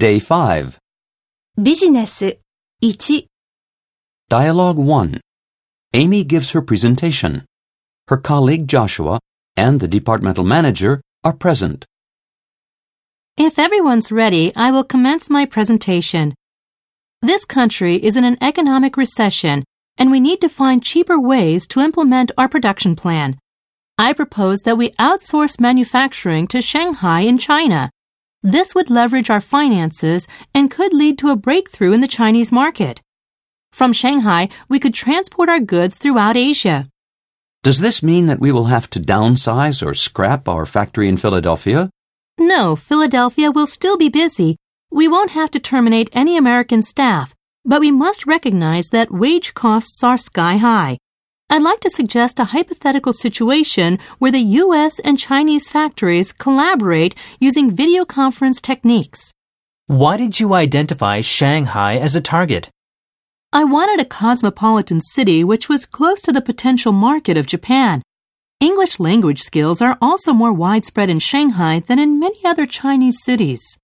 Day 5. ビジネス1 Dialogue 1. Amy gives her presentation. Her colleague Joshua and the departmental manager are present. If everyone's ready, I will commence my presentation. This country is in an economic recession, and we need to find cheaper ways to implement our production plan. I propose that we outsource manufacturing to Shanghai in China. This would leverage our finances and could lead to a breakthrough in the Chinese market. From Shanghai, we could transport our goods throughout Asia. Does this mean that we will have to downsize or scrap our factory in Philadelphia? No, Philadelphia will still be busy. We won't have to terminate any American staff, but we must recognize that wage costs are sky high. I'd like to suggest a hypothetical situation where the U.S. and Chinese factories collaborate using video conference techniques. Why did you identify Shanghai as a target? I wanted a cosmopolitan city which was close to the potential market of Japan. English language skills are also more widespread in Shanghai than in many other Chinese cities.